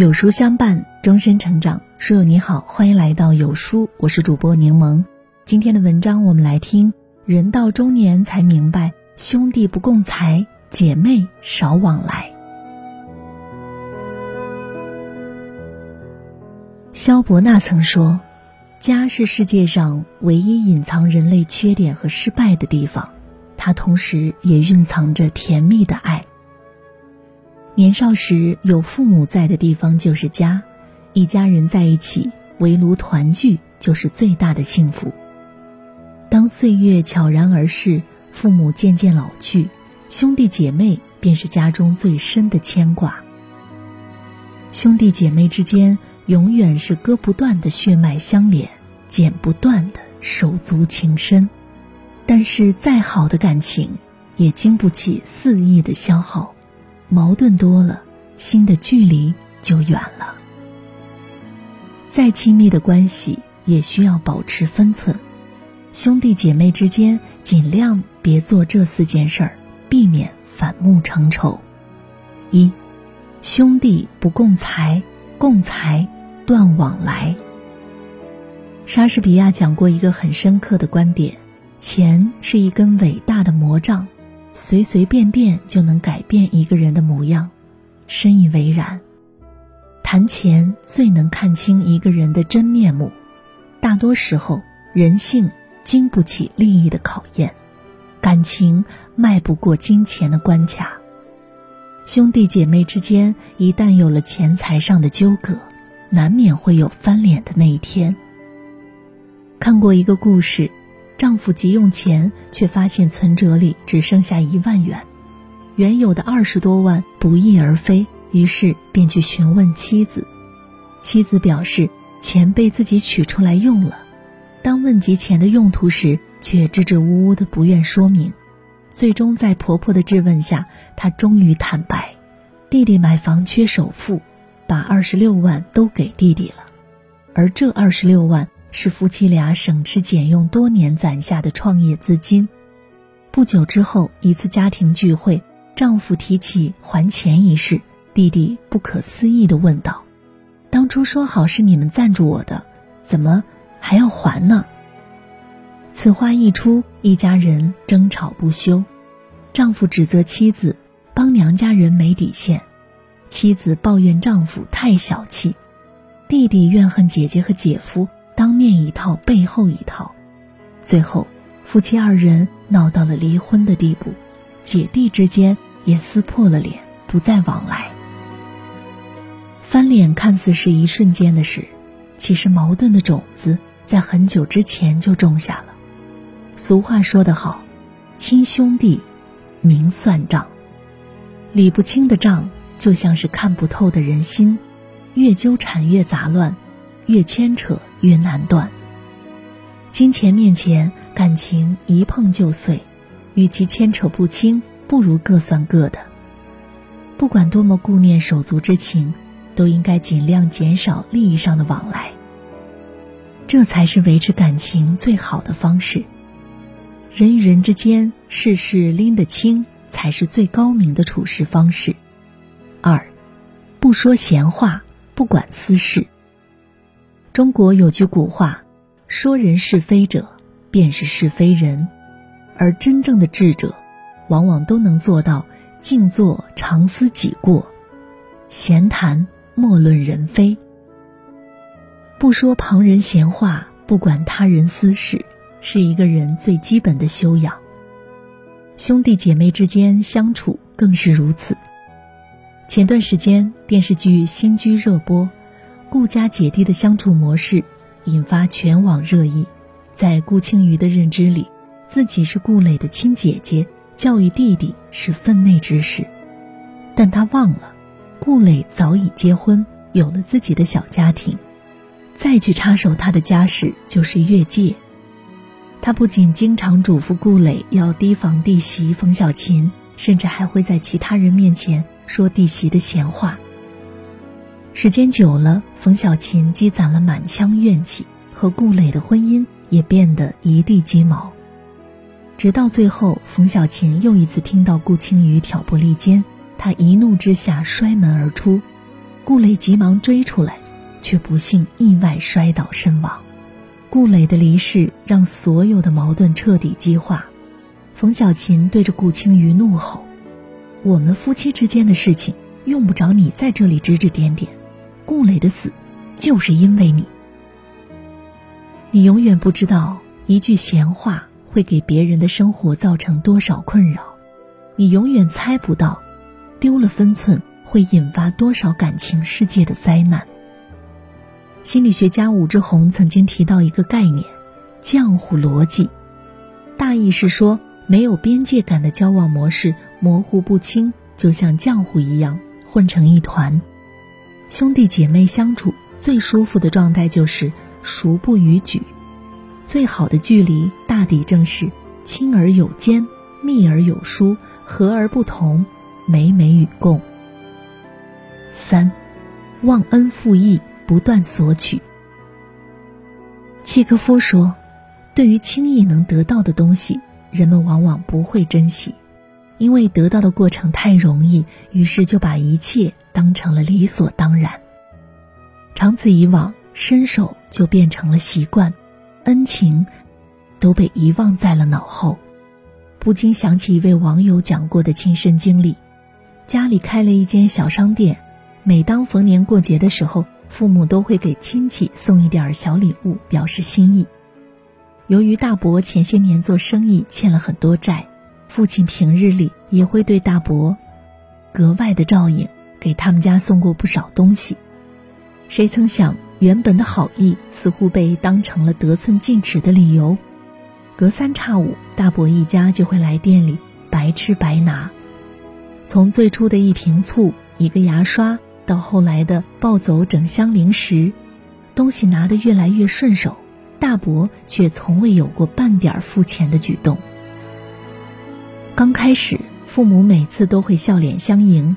有书相伴，终身成长。书友你好，欢迎来到有书，我是主播柠檬。今天的文章我们来听：人到中年才明白，兄弟不共财，姐妹少往来。萧伯纳曾说：“家是世界上唯一隐藏人类缺点和失败的地方，它同时也蕴藏着甜蜜的爱。”年少时有父母在的地方就是家，一家人在一起围炉团聚就是最大的幸福。当岁月悄然而逝，父母渐渐老去，兄弟姐妹便是家中最深的牵挂。兄弟姐妹之间永远是割不断的血脉相连，剪不断的手足情深。但是再好的感情，也经不起肆意的消耗。矛盾多了，心的距离就远了。再亲密的关系也需要保持分寸，兄弟姐妹之间尽量别做这四件事儿，避免反目成仇。一，兄弟不共财，共财断往来。莎士比亚讲过一个很深刻的观点：钱是一根伟大的魔杖。随随便便就能改变一个人的模样，深以为然。谈钱最能看清一个人的真面目。大多时候，人性经不起利益的考验，感情迈不过金钱的关卡。兄弟姐妹之间一旦有了钱财上的纠葛，难免会有翻脸的那一天。看过一个故事。丈夫急用钱，却发现存折里只剩下一万元，原有的二十多万不翼而飞。于是便去询问妻子，妻子表示钱被自己取出来用了。当问及钱的用途时，却支支吾吾的不愿说明。最终在婆婆的质问下，她终于坦白：弟弟买房缺首付，把二十六万都给弟弟了，而这二十六万。是夫妻俩省吃俭用多年攒下的创业资金。不久之后，一次家庭聚会，丈夫提起还钱一事，弟弟不可思议地问道：“当初说好是你们赞助我的，怎么还要还呢？”此话一出，一家人争吵不休。丈夫指责妻子帮娘家人没底线，妻子抱怨丈夫太小气，弟弟怨恨姐姐和姐夫。当面一套，背后一套，最后夫妻二人闹到了离婚的地步，姐弟之间也撕破了脸，不再往来。翻脸看似是一瞬间的事，其实矛盾的种子在很久之前就种下了。俗话说得好，亲兄弟明算账，理不清的账就像是看不透的人心，越纠缠越杂乱。越牵扯越难断。金钱面前，感情一碰就碎，与其牵扯不清，不如各算各的。不管多么顾念手足之情，都应该尽量减少利益上的往来。这才是维持感情最好的方式。人与人之间，事事拎得清，才是最高明的处事方式。二，不说闲话，不管私事。中国有句古话：“说人是非者，便是是非人。”而真正的智者，往往都能做到静坐常思己过，闲谈莫论人非。不说旁人闲话，不管他人私事，是一个人最基本的修养。兄弟姐妹之间相处更是如此。前段时间电视剧《新居》热播。顾家姐弟的相处模式引发全网热议。在顾青瑜的认知里，自己是顾磊的亲姐姐，教育弟弟是分内之事。但他忘了，顾磊早已结婚，有了自己的小家庭，再去插手他的家事就是越界。他不仅经常嘱咐顾磊要提防弟媳冯小琴，甚至还会在其他人面前说弟媳的闲话。时间久了，冯小琴积攒了满腔怨气，和顾磊的婚姻也变得一地鸡毛。直到最后，冯小琴又一次听到顾青瑜挑拨离间，她一怒之下摔门而出。顾磊急忙追出来，却不幸意外摔倒身亡。顾磊的离世让所有的矛盾彻底激化。冯小琴对着顾青瑜怒吼：“我们夫妻之间的事情，用不着你在这里指指点点。顾磊的死，就是因为你。你永远不知道一句闲话会给别人的生活造成多少困扰，你永远猜不到，丢了分寸会引发多少感情世界的灾难。”心理学家武志红曾经提到一个概念——浆糊逻辑，大意是说，没有边界感的交往模式模糊不清，就像浆糊一样混成一团。兄弟姐妹相处最舒服的状态就是熟不逾矩，最好的距离大抵正是亲而有间，密而有疏，和而不同，美美与共。三，忘恩负义。不断索取。契诃夫说：“对于轻易能得到的东西，人们往往不会珍惜，因为得到的过程太容易，于是就把一切当成了理所当然。长此以往，伸手就变成了习惯，恩情都被遗忘在了脑后。不禁想起一位网友讲过的亲身经历：家里开了一间小商店，每当逢年过节的时候。”父母都会给亲戚送一点小礼物表示心意。由于大伯前些年做生意欠了很多债，父亲平日里也会对大伯格外的照应，给他们家送过不少东西。谁曾想，原本的好意似乎被当成了得寸进尺的理由。隔三差五，大伯一家就会来店里白吃白拿。从最初的一瓶醋、一个牙刷。到后来的抱走整箱零食，东西拿得越来越顺手，大伯却从未有过半点付钱的举动。刚开始，父母每次都会笑脸相迎，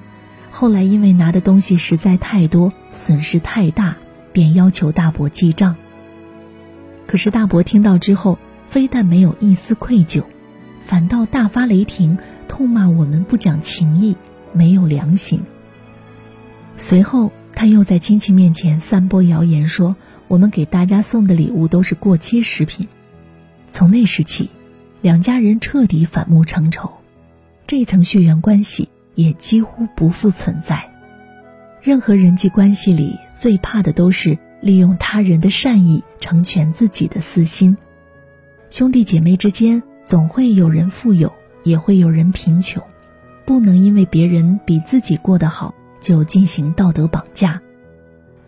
后来因为拿的东西实在太多，损失太大，便要求大伯记账。可是大伯听到之后，非但没有一丝愧疚，反倒大发雷霆，痛骂我们不讲情义，没有良心。随后，他又在亲戚面前散播谣言，说我们给大家送的礼物都是过期食品。从那时起，两家人彻底反目成仇，这层血缘关系也几乎不复存在。任何人际关系里最怕的都是利用他人的善意成全自己的私心。兄弟姐妹之间总会有人富有，也会有人贫穷，不能因为别人比自己过得好。就进行道德绑架，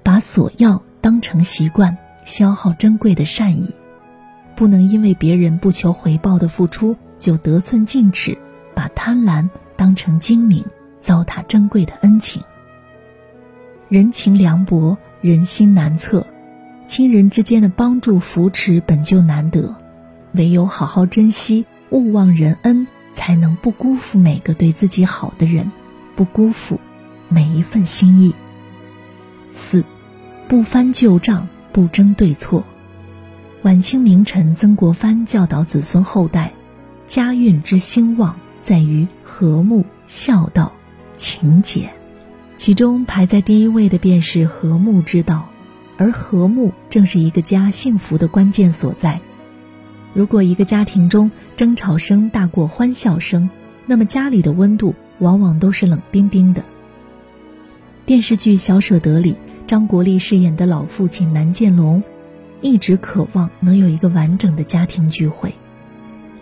把索要当成习惯，消耗珍贵的善意；不能因为别人不求回报的付出就得寸进尺，把贪婪当成精明，糟蹋珍贵的恩情。人情凉薄，人心难测，亲人之间的帮助扶持本就难得，唯有好好珍惜，勿忘人恩，才能不辜负每个对自己好的人，不辜负。每一份心意。四，不翻旧账，不争对错。晚清名臣曾国藩教导子孙后代，家运之兴旺在于和睦、孝道、勤俭，其中排在第一位的便是和睦之道，而和睦正是一个家幸福的关键所在。如果一个家庭中争吵声大过欢笑声，那么家里的温度往往都是冷冰冰的。电视剧《小舍得》里，张国立饰演的老父亲南建龙，一直渴望能有一个完整的家庭聚会，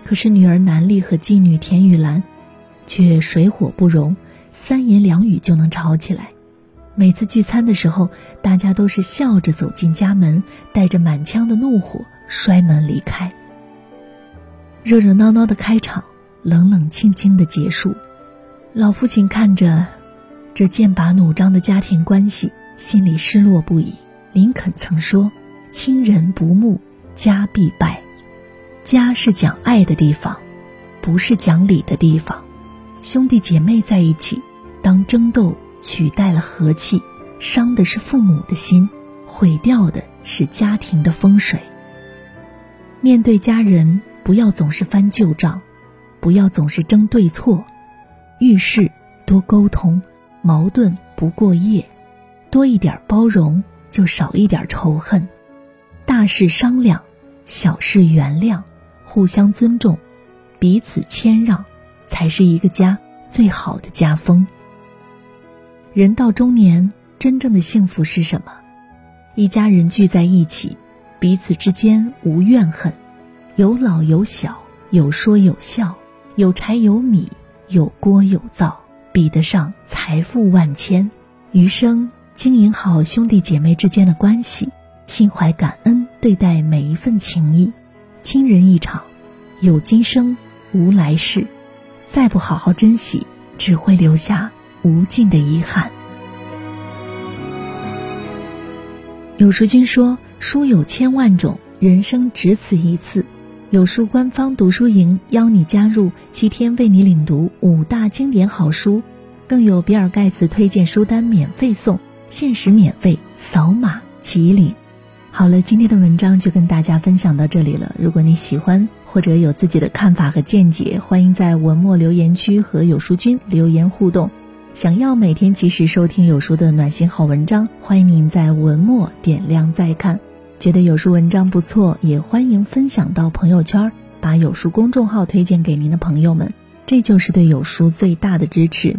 可是女儿南丽和继女田雨岚，却水火不容，三言两语就能吵起来。每次聚餐的时候，大家都是笑着走进家门，带着满腔的怒火摔门离开。热热闹闹的开场，冷冷清清的结束，老父亲看着。这剑拔弩张的家庭关系，心里失落不已。林肯曾说：“亲人不睦，家必败。”家是讲爱的地方，不是讲理的地方。兄弟姐妹在一起，当争斗取代了和气，伤的是父母的心，毁掉的是家庭的风水。面对家人，不要总是翻旧账，不要总是争对错，遇事多沟通。矛盾不过夜，多一点包容，就少一点仇恨。大事商量，小事原谅，互相尊重，彼此谦让，才是一个家最好的家风。人到中年，真正的幸福是什么？一家人聚在一起，彼此之间无怨恨，有老有小，有说有笑，有柴有米，有锅有灶，比得上财富万千。余生经营好兄弟姐妹之间的关系，心怀感恩对待每一份情谊。亲人一场，有今生无来世，再不好好珍惜，只会留下无尽的遗憾。有书君说：“书有千万种，人生只此一次。”有书官方读书营邀你加入，七天为你领读五大经典好书，更有比尔盖茨推荐书单免费送，限时免费，扫码即领。好了，今天的文章就跟大家分享到这里了。如果你喜欢或者有自己的看法和见解，欢迎在文末留言区和有书君留言互动。想要每天及时收听有书的暖心好文章，欢迎您在文末点亮再看。觉得有书文章不错，也欢迎分享到朋友圈，把有书公众号推荐给您的朋友们，这就是对有书最大的支持。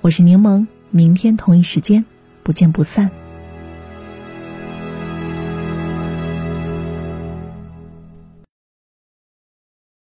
我是柠檬，明天同一时间不见不散。